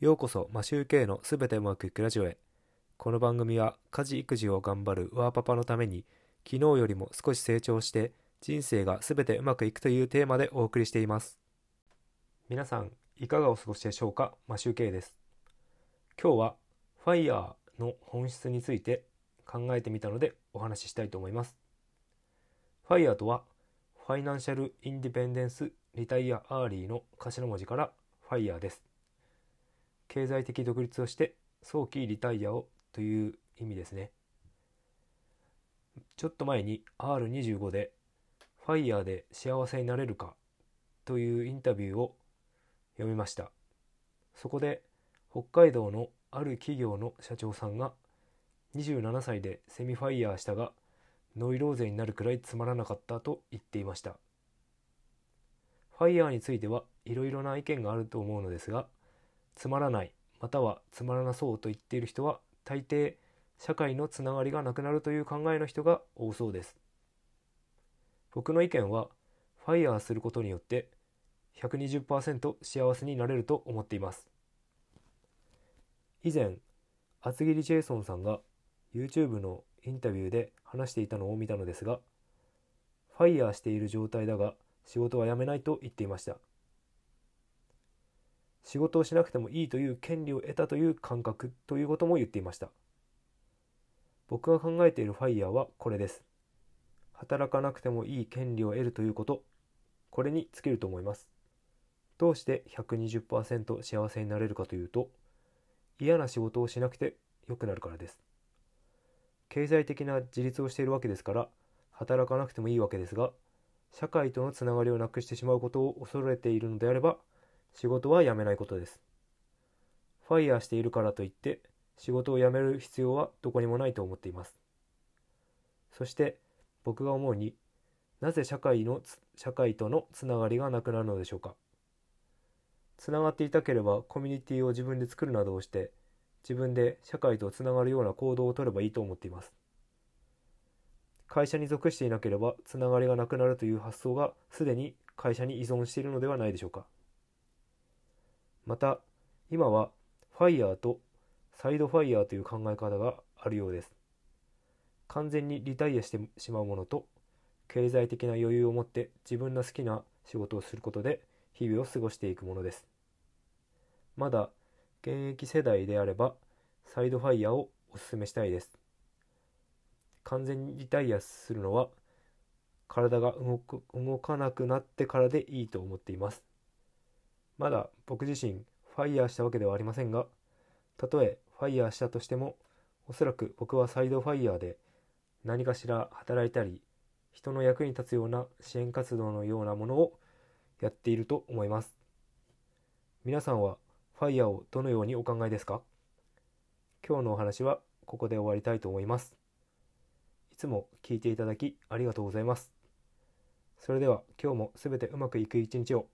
ようこそマシューケイのすべてうまくいくラジオへ。この番組は家事育児を頑張るワーパパのために昨日よりも少し成長して人生がすべてうまくいくというテーマでお送りしています。皆さんいかがお過ごしでしょうか？マシューケイです。今日はファイヤーの本質について考えてみたのでお話ししたいと思います。ファイヤーとはファイナンシャルインディペンデンスリタイアアーリーの頭文字からファイヤーです。経済的独立をして早期リタイアをという意味ですね。ちょっと前に R25 でファイヤーで幸せになれるかというインタビューを読みました。そこで北海道のある企業の社長さんが27歳でセミファイヤーしたがノイローゼになるくらいつまらなかったと言っていました。ファイヤーについてはいろいろな意見があると思うのですがつまらないまたはつまらなそうと言っている人は大抵社会のつながりがなくなるという考えの人が多そうです。僕の意見はファイヤーすることによって120%幸せになれると思っています。以前厚切りジェイソンさんが YouTube のインタビューで話していたのを見たのですがファイヤーしている状態だが仕事は辞めないと言っていました。仕事をしなくてもいいという権利を得たという感覚ということも言っていました。僕が考えているファイヤーはこれです。働かなくてもいい権利を得るということ。これに尽きると思います。どうして120%幸せになれるかというと嫌な仕事をしなくて良くなるからです。経済的な自立をしているわけですから働かなくてもいいわけですが社会とのつながりをなくしてしまうことを恐れているのであれば仕事は辞めないことです。ファイヤーしているからといって仕事を辞める必要はどこにもないと思っています。そして僕が思うになぜ社会の社会とのつながりがなくなるのでしょうか。つながっていたければコミュニティを自分で作るなどをして自分で社会とつながるような行動をとればいいと思っています。会社に属していなければつながりがなくなるという発想がすでに会社に依存しているのではないでしょうか。また今はファイヤーとサイドファイヤーという考え方があるようです。完全にリタイアしてしまうものと経済的な余裕を持って自分の好きな仕事をすることで日々を過ごしていくものです。まだ現役世代であればサイドファイヤーをお勧めしたいです。完全にリタイアするのは体が動く動かなくなってからでいいと思っています。まだ僕自身ファイヤーしたわけではありませんがたとえファイヤーしたとしてもおそらく僕はサイドファイヤーで何かしら働いたり人の役に立つような支援活動のようなものをやっていると思います。皆さんはファイヤーをどのようにお考えですか？今日のお話はここで終わりたいと思います。いつも聞いていただきありがとうございます。それでは今日もすべてうまくいく一日を